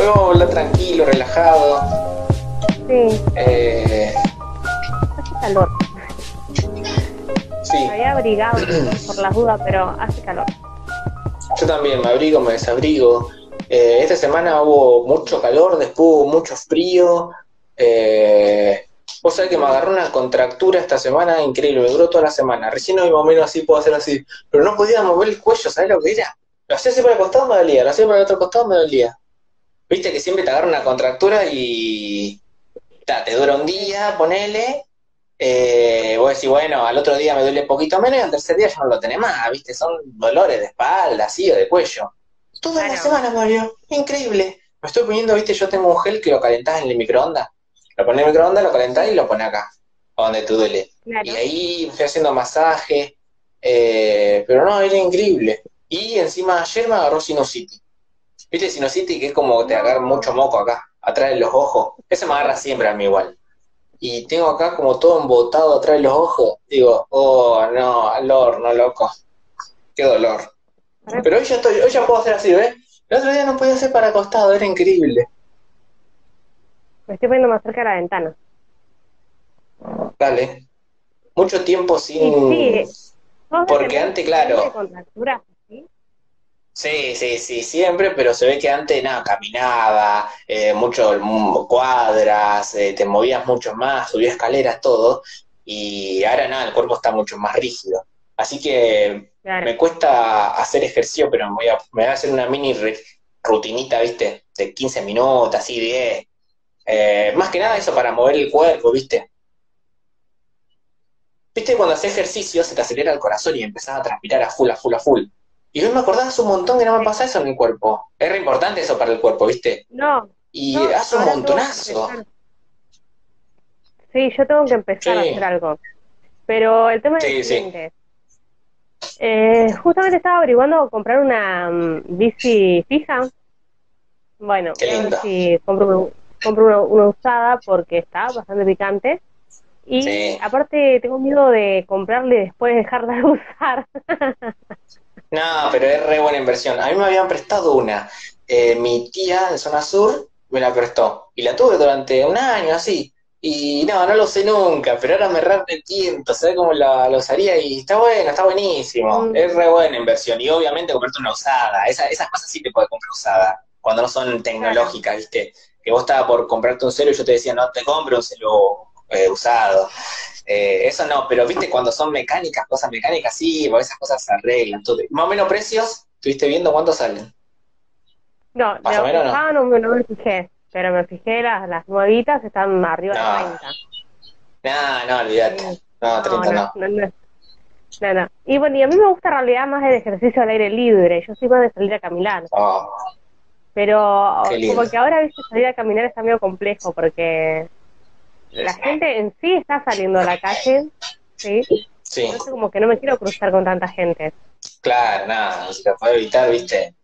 Hoy vamos a hablar tranquilo, relajado. Sí, Eh, hace calor. sí, Me había abrigado por las dudas, pero hace calor. yo también me abrigo, me desabrigo. Eh, esta semana hubo mucho calor, después hubo mucho frío. Eh, vos sabés que me agarró una contractura esta semana increíble, me duró toda la semana. Recién hoy más o menos así puedo hacer así, pero no podía mover el cuello, ¿sabés lo que era? Lo hacía así para el costado me dolía, lo hacía para el otro costado me dolía. Viste que siempre te agarra una contractura y ta, te dura un día, ponele. Eh, vos decís, bueno, al otro día me duele poquito menos y al tercer día ya no lo tenés más, ¿viste? Son dolores de espalda, así, o de cuello. Toda la semana, Mario. Increíble. Me estoy poniendo, ¿viste? Yo tengo un gel que lo calentás en el microondas. Lo pones en el microondas, lo calentás y lo pones acá, donde te duele. Claro. Y ahí estoy haciendo masaje, eh, pero no, era increíble. Y encima ayer me agarró sinusitis. ¿Viste sinusitis? Que es como te agarra mucho moco acá, atrás de los ojos. Ese me agarra siempre a mí igual. Y tengo acá como todo embotado atrás de los ojos. Digo, oh, no, al horno, loco. Qué dolor. Pero hoy ya estoy, hoy ya puedo hacer así, ¿ves? El otro día no podía hacer para acostado, era increíble. Me estoy poniendo más cerca de la ventana. Dale. Mucho tiempo sin... sí. ¿Vos Porque antes, claro. así? Sí, sí, sí, siempre, pero se ve que antes nada, caminaba, eh, mucho mm, cuadras, eh, te movías mucho más, subías escaleras, todo, y ahora nada, el cuerpo está mucho más rígido. Así que Claro. me cuesta hacer ejercicio, pero me voy a, me voy a hacer una mini rutinita, ¿viste? De 15 minutos, así, 10. Eh, más que nada eso para mover el cuerpo, ¿viste? ¿Viste? Cuando haces ejercicio se te acelera el corazón y empezás a transpirar a full, a full, a full. Y hoy me acordaba hace un montón que no me pasa eso en mi cuerpo. Es re importante eso para el cuerpo, ¿viste? No, Y no, hace un montonazo. Sí, yo tengo que empezar a hacer algo. Pero el tema es Sí, el sí. Eh, justamente estaba averiguando comprar una mm, bici fija. Bueno, Qué si compro, compro una, una usada porque está bastante picante. Y Sí. aparte tengo miedo de comprarle y después dejarla de usar. No, pero es re buena inversión. A mí me habían prestado una. Eh, mi tía de zona sur me la prestó. Y la tuve durante un año así. Y no, no lo sé nunca, pero ahora me re arrepiento, ¿sabes cómo la, la usaría? Y está bueno, está buenísimo. Mm. Es re buena inversión. Y obviamente comprarte una usada. Esa- esas cosas sí te puedes comprar usada. Cuando no son tecnológicas, ¿viste? Que vos estabas por comprarte un celu y yo te decía, no te compro un celu eh, usado. Eh, eso no, pero viste cuando son mecánicas, cosas mecánicas, sí, porque esas cosas se arreglan. Todo. Más o menos precios, ¿estuviste viendo cuánto salen? No, Más o menos, ¿no? no, me- no me fijé, pero me fijé las, las nuevitas están arriba No. de 30. No, no, olvídate. No, 30 no. no, no, no, no. Y bueno, y a mí me gusta en realidad más el ejercicio al aire libre. Yo soy más de salir a caminar. Oh, Pero como que ahora, viste, salir a caminar está medio complejo porque la gente en sí está saliendo a la calle, ¿sí? sí, Entonces como que no me quiero cruzar con tanta gente. claro, nada, si lo puede evitar, viste.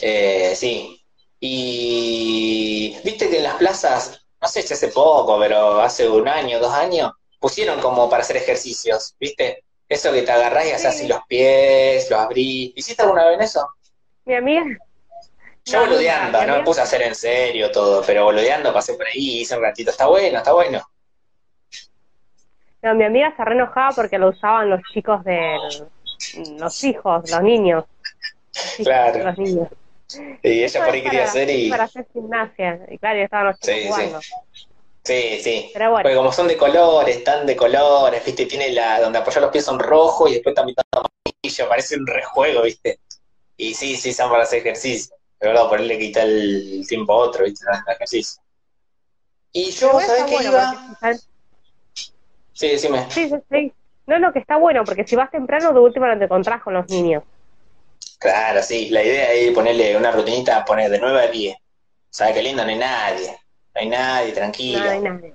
Eh, sí. Y viste que en las plazas, no sé si hace poco, pero hace un año, dos años, pusieron como para hacer ejercicios, ¿viste? Eso que te agarrás y haces Sí. así los pies, los abrís. ¿Hiciste alguna vez en eso? Mi amiga... Yo No, boludeando, no me puse a hacer en serio todo, pero boludeando pasé por ahí, hice un ratito. Está bueno, está bueno. No, mi amiga se re enojaba porque lo usaban los chicos de los hijos, los niños. Los hijos, Claro. Los niños. Y ella por ahí quería para- hacer y... Para hacer gimnasia. Y claro, ya estaban los chicos Sí, sí. jugando. Sí, sí. Pero bueno. Porque como son de colores, están de colores, viste, tiene la... donde apoyar los pies son rojos y después también está amarillo, parece un rejuego, viste. Y sí, sí, son para hacer ejercicio. Pero claro, por ahí le quita el tiempo a otro, viste, el ejercicio. Y yo, ¿sabes está qué bueno iba? porque Sí, decime. Sí, sí, sí. No, no, que está bueno, porque si vas temprano, de última no te encontrás con los niños. Claro, sí, la idea es ponerle una rutinita, poner de 9 a 10. ¿Sabes qué lindo? No hay nadie. No hay nadie, tranquilo. No, no hay nadie.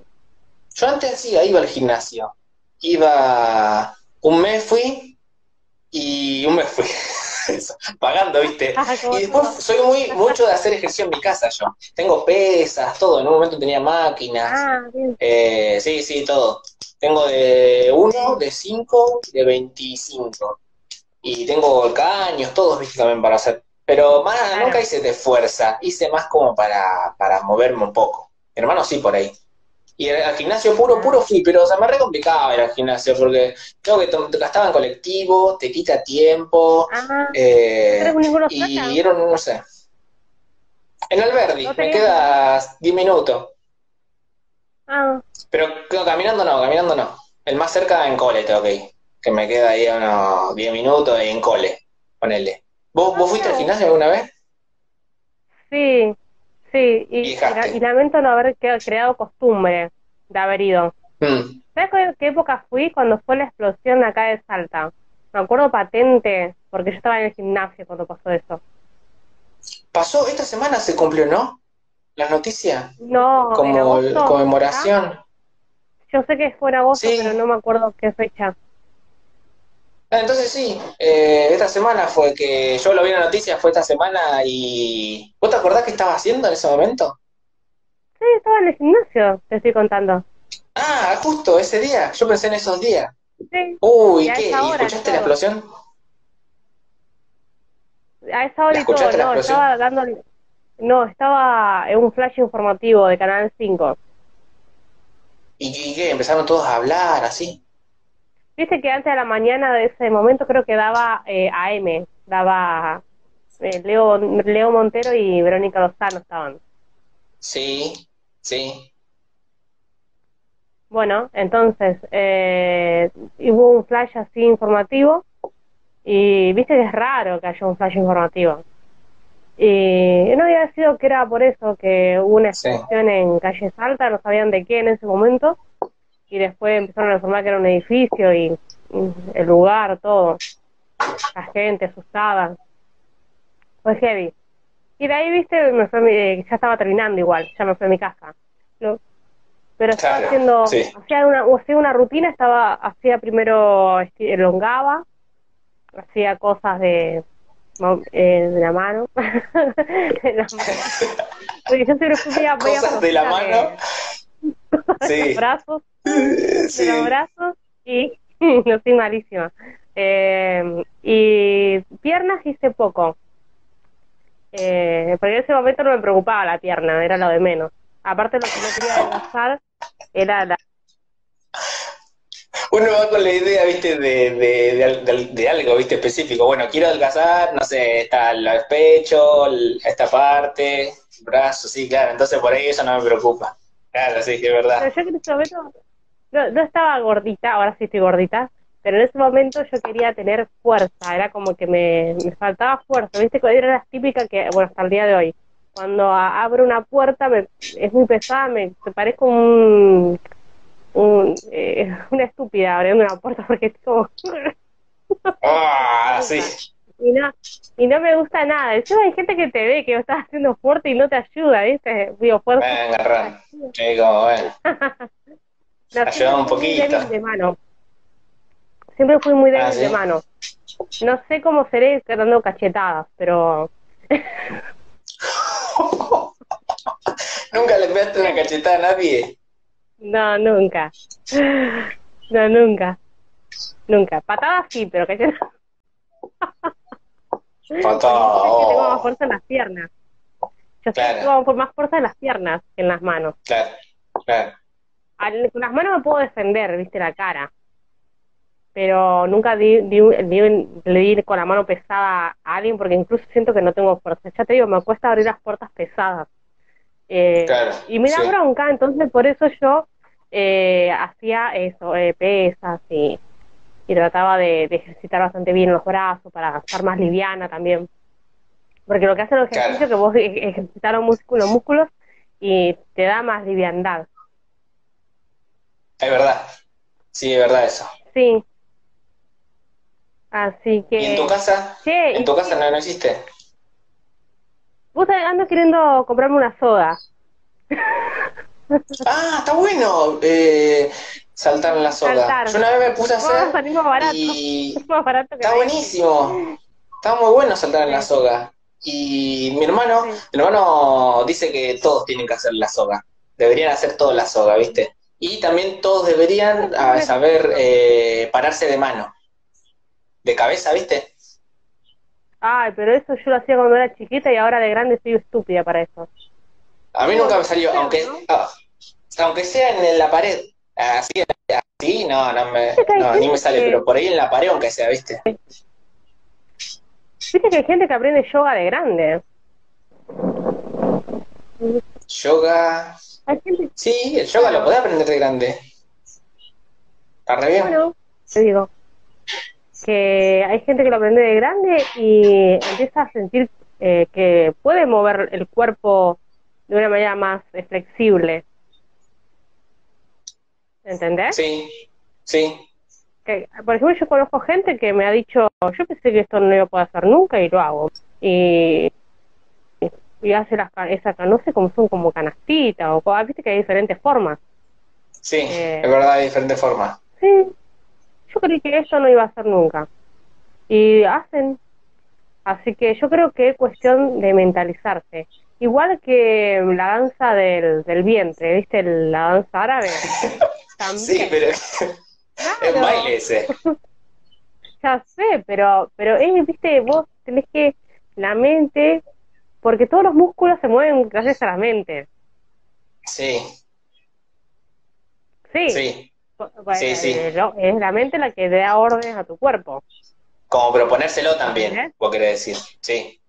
Yo antes sí, iba al gimnasio. Iba, un mes fui y un mes fui. Pagando, ¿viste? Ah, ¿cómo Y después soy muy mucho de hacer ejercicio en mi casa yo. Tengo pesas, todo. En un momento tenía máquinas. Ah. Eh, sí, sí, todo. Tengo de 1, de 5, de 25. Y tengo caños, todos, ¿viste? También para hacer Pero más, nunca hice de fuerza, hice más como para, para moverme un poco. Mi hermano sí por ahí. Y al gimnasio puro, puro fui, pero se me re complicaba ir al gimnasio porque tengo que te gastaba en colectivo, te quita tiempo. Ah, eh, ¿no tenés ninguno y era no sé. En Alberdi, ¿No me queda 10 minutos. Ah, Pero no, caminando no, caminando no. El más cerca en cole tengo que ir. Que me queda ahí unos 10 minutos en cole. Ponele. ¿Vos, vos fuiste al gimnasio alguna vez? sí, sí. Y, lamento no haber creado costumbre de haber ido. Mm. ¿Sabes qué, época fui? Cuando fue la explosión acá de Salta. Me acuerdo patente, porque yo estaba en el gimnasio cuando pasó eso. Pasó, esta semana se cumplió, ¿no? Las noticias. No, Como agosto. conmemoración. Yo sé que fue en agosto, Sí. pero no me acuerdo qué fecha. Ah, entonces sí, eh, esta semana fue que yo lo vi en la noticia, fue esta semana y... ¿Vos te acordás qué estaba haciendo en ese momento? Sí, estaba en el gimnasio, te estoy contando. Ah, justo ese día, yo pensé en esos días. Sí, Uy, Y ¿qué? ¿Y escuchaste la explosión? a esa hora ¿La y todo, no, explosión? estaba dando... No, estaba en un flash informativo de Canal 5. ¿Y, y qué? Empezaron todos a hablar así. Viste que antes de la mañana de ese momento creo que daba eh, AM, daba eh, Leo, Leo Montero y Verónica Lozano estaban. Sí, sí. Bueno, entonces eh, hubo un flash así informativo y viste que es raro que haya un flash informativo. Y no había sido que era por eso que hubo una Sí. explosión en calle Salta, no sabían de qué en ese momento y después empezaron a informar que era un edificio y, y el lugar, todo, la gente asustada. Fue heavy. Y de ahí, viste, me fue eh, ya estaba terminando igual, ya me fui a mi casa. ¿no? Pero estaba Claro, haciendo, sí. hacía una, hacía una rutina, estaba, hacía primero, elongaba, hacía cosas de, eh, de la mano. De la mano. Porque yo siempre fui a- Cosas de la mano. de Sí. los brazos, Sí. los brazos y no estoy malísima. Eh, y piernas hice poco. Eh, porque en ese momento no me preocupaba la pierna, era lo de menos. Aparte lo que no quería adelgazar era la... Uno va con la idea, viste, de, de, de al- de- de algo, viste, específico. Bueno, quiero adelgazar, no sé, está el pecho, esta parte, brazo, sí, claro. Entonces por ahí eso no me preocupa. Claro, sí, es Pero verdad. yo que en ese momento no, no estaba gordita, ahora sí estoy gordita, pero en ese momento yo quería tener fuerza, era como que me, me faltaba fuerza, ¿viste? Era la típica que, bueno, hasta el día de hoy, cuando abro una puerta me, es muy pesada, me, me parezco un, un, eh, una estúpida abriendo una puerta porque es como... Ah, sí. y no, y no me gusta nada. Encima hay gente que te ve que estás haciendo fuerte y no te ayuda, ¿viste? Digo, fuerza. Venga, bueno. Siempre un muy poquito. débil de mano. Siempre fui muy débil Ah, ¿sí? de mano. No sé cómo seré dando cachetadas, pero Nunca le pegaste una cachetada a nadie. no, nunca. No, nunca. Nunca. Patadas sí, pero cachetadas. Patada, Yo tengo más fuerza en las piernas. Yo Claro. tengo por más fuerza en las piernas que en las manos. Claro, claro. Al- con las manos me puedo defender, viste, la cara. Pero nunca di, di di le di con la mano pesada a alguien porque incluso siento que no tengo fuerza. Ya te digo, me cuesta abrir las puertas pesadas. Eh, Claro, y me da sí. bronca, entonces por eso yo eh, hacía eso, eh, pesas y, y trataba de, de ejercitar bastante bien los brazos para estar más liviana también. Porque lo que hace el ejercicio es que vos ejercitar los músculos, músculos y te da más liviandad. Es verdad. Sí, es verdad eso. Sí. Así que... ¿Y en tu casa? Che, ¿En tu casa no, no existe? Vos ando queriendo comprarme una soda. Ah, está bueno eh, saltar en la soga. Saltar. Yo una vez me puse a hacer barato. y Es más barato que está buenísimo. Está muy bueno saltar en la soga. Y mi hermano, Sí. mi hermano dice que todos tienen que hacer la soga. Deberían hacer toda la soga, ¿viste? Y también todos deberían ah, saber eh, pararse de mano. De cabeza, ¿viste? Ay, pero eso yo lo hacía cuando era chiquita y ahora de grande soy estúpida para eso. A mí nunca me salió, aunque, ah, aunque sea en la pared. Así, así, no, no me, no, ni me sale, pero por ahí en la pared, aunque sea, ¿viste? Viste que hay gente que aprende yoga de grande. Yoga. Sí, el yoga lo podés aprender de grande. Está re bien. Bueno, te digo que hay gente que lo aprende de grande y empieza a sentir eh, que puede mover el cuerpo de una manera más flexible. ¿Entendés? Sí, sí. Que, por ejemplo, yo conozco gente que me ha dicho, yo pensé que esto no lo puedo hacer nunca y lo hago. Y, y hace las esa, no sé cómo son como canastitas o ah, viste que hay diferentes formas. Sí, eh, es verdad, hay diferentes formas. Sí, yo creí que eso no iba a ser nunca. Y hacen. Así que yo creo que es cuestión de mentalizarse. Igual que la danza del, del vientre, ¿viste? La danza árabe. Sí, pero es baile ese. ya sé, pero, pero es, viste, vos tenés que la mente, porque todos los músculos se mueven gracias a la mente. Sí. Sí. Sí. sí, sí. Es la mente la que da órdenes a tu cuerpo. Como proponérselo también, vos querés decir. Sí.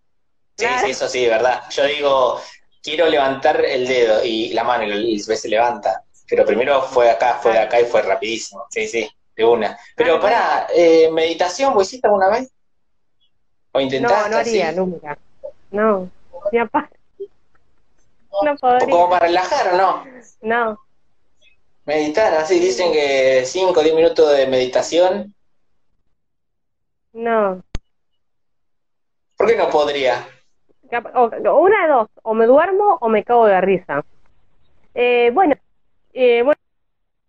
Sí, sí, eso sí, verdad. Yo digo, quiero levantar el dedo y la mano y se levanta. Pero primero fue acá, fue de acá y fue rapidísimo. Sí, sí, de una. Pero para, eh, ¿meditación vos hiciste alguna vez? ¿O intentaste? No, no haría nunca. No, aparte. No podría. ¿Como para relajar o no? No. Meditar, así dicen que 5 o 10 minutos de meditación. No. ¿Por qué no podría? Una de dos, o me duermo o me cago de risa. Eh, bueno, eh, bueno,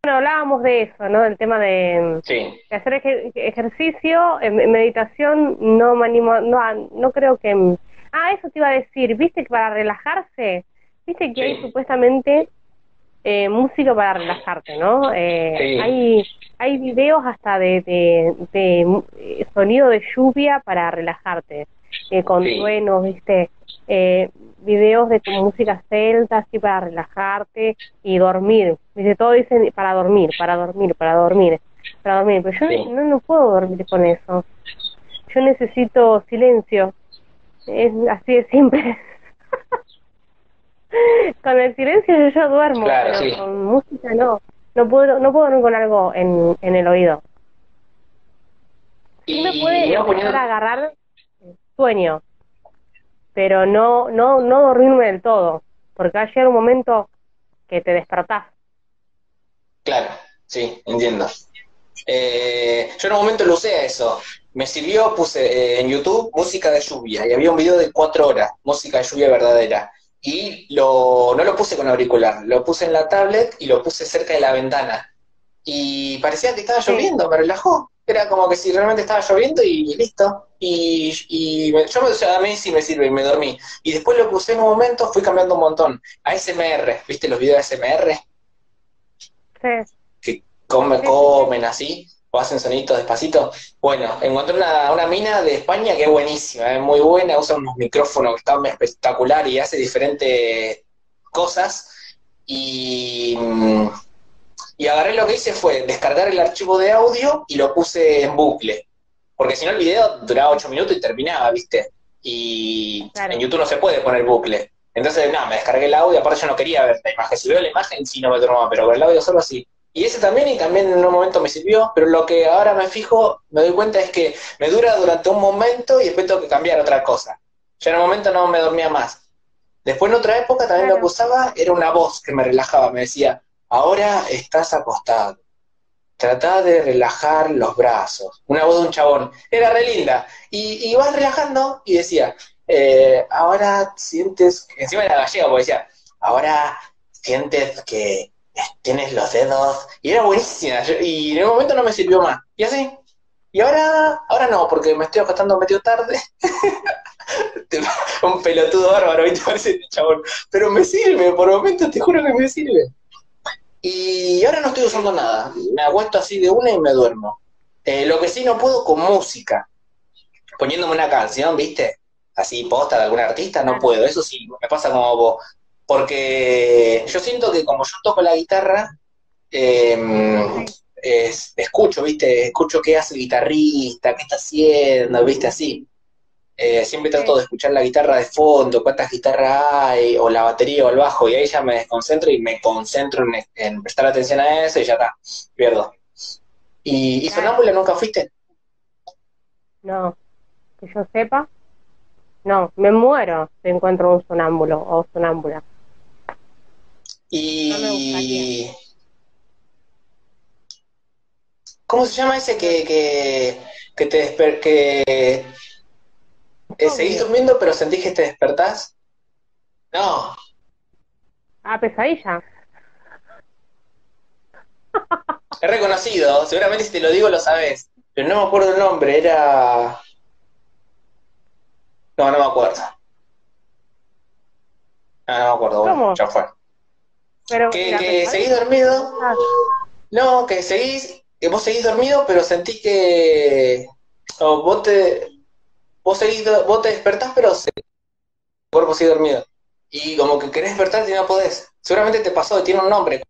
hablábamos de eso, ¿no? Del tema de, hacer ejercicio, meditación, no me animo, no, no creo que... Ah, eso te iba a decir, viste que para relajarse, viste que hay supuestamente eh, música para relajarte, ¿no? Eh, hay, hay videos hasta de, de, de, sonido de lluvia para relajarte, eh, con truenos, viste, eh, videos de música celta, así para relajarte y dormir. Dice, todo dicen para dormir, para dormir, para dormir, para dormir. Pero yo no, no puedo dormir con eso. Yo necesito silencio. Es así de simple. con el silencio yo, duermo, pero con música no. No puedo, no puedo dormir con algo en, en el oído. Y me puede empezar a agarrar sueño pero no, no, no dormirme del todo, porque va a llegar un momento que te despertás. Claro, sí, entiendo. Eh, yo en un momento lo usé a eso. Me sirvió, puse eh, en YouTube música de lluvia y había un video de cuatro horas, música de lluvia verdadera. Y lo, no lo puse con auricular, lo puse en la tablet y lo puse cerca de la ventana. Y parecía que estaba lloviendo, me relajó. Era como que si realmente estaba lloviendo y listo. Y, y yo a mí sí me sirve y me dormí. Y después lo puse en un momento, fui cambiando un montón. A SMR, ¿viste los videos de SMR? Sí. Que comen así, o hacen soniditos despacito. Bueno, encontré una, una mina de España que es buenísima, es muy buena, usa unos micrófonos que están espectacular y hace diferentes cosas. Y mm, y agarré lo que hice fue descargar el archivo de audio y lo puse en bucle. Porque si no el video duraba 8 minutos y terminaba, ¿viste? Y en YouTube no se puede poner bucle. Entonces, nada, me descargué el audio, aparte yo no quería ver la imagen. Si veo la imagen, sí no me tromaba, pero ver el audio solo así. Y ese también, y también en un momento me sirvió, pero lo que ahora me fijo, me doy cuenta es que me dura durante un momento y después tengo que cambiar otra cosa. Ya en un momento no me dormía más. Después en otra época también lo que usaba era una voz que me relajaba, me decía, ahora estás acostado. Trata de relajar los brazos. Una voz de un chabón. Era re linda. Y, y vas relajando y decía, eh, ahora sientes, encima era gallego, porque decía, ahora sientes que tienes los dedos. Y era buenísima. y en un momento no me sirvió más. Y así. Y ahora, ahora no, porque me estoy acostando medio tarde. un pelotudo bárbaro, ¿viste? Parece este chabón. Pero me sirve, por momentos te juro que me sirve. Y ahora no estoy usando nada. Me acuesto así de una y me duermo. Eh, lo que sí no puedo con música. poniéndome una canción, ¿viste? Así posta de algún artista, no puedo. Eso sí, me pasa como vos. Porque yo siento que como yo toco la guitarra, eh, escucho, ¿viste? Escucho qué hace el guitarrista, qué está haciendo, ¿viste? Así. Eh, siempre trato de escuchar la guitarra de fondo, cuántas guitarras hay, o la batería o el bajo, y ahí ya me desconcentro y me concentro en, prestar atención a eso y ya está, pierdo. ¿Y, y sonámbula nunca fuiste? No, que yo sepa, no, me muero si encuentro un sonámbulo o sonámbula. Y... ¿Cómo se llama ese que, que, que te desper que eh, ¿Seguís durmiendo pero sentís que te despertás? No. Ah, pesadilla. He reconocido, seguramente si te lo digo lo sabes, pero no me acuerdo el nombre, era... No, no me acuerdo. No, no me acuerdo, bueno, ya fue. Pero, que, seguís dormido. Ah. No, que seguís, que vos seguís dormido, pero sentís que vos te vos, seguís, vos te despertás, pero el cuerpo sigue dormido. Y como que querés despertarte y no podés. Seguramente te pasó, tiene un nombre.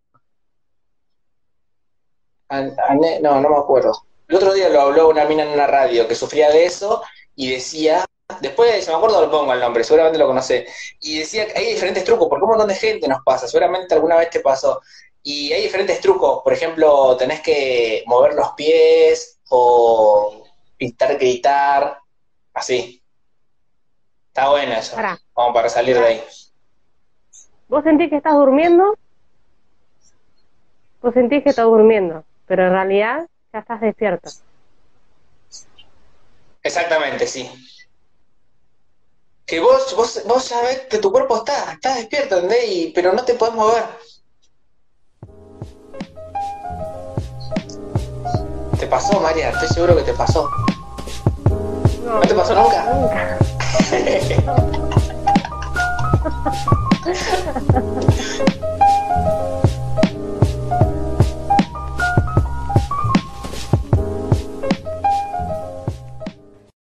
no, no me acuerdo. El otro día lo habló una mina en una radio que sufría de eso y decía, después, si me acuerdo, lo pongo el nombre, seguramente lo conoce. Y decía que hay diferentes trucos, porque un montón de gente nos pasa, seguramente alguna vez te pasó. Y hay diferentes trucos, por ejemplo, tenés que mover los pies o pintar, gritar, Así. Está bueno eso. Vamos para salir de ahí. ¿Vos sentís que estás durmiendo? Vos sentís que estás durmiendo, pero en realidad ya estás despierto. Exactamente, sí que vos, vos, vos sabés que tu cuerpo está, está despierto, ¿entendés? Pero no te podés mover. ¿Te pasó, María? Estoy seguro que te pasó. ¿No, te pasó nunca? Nunca.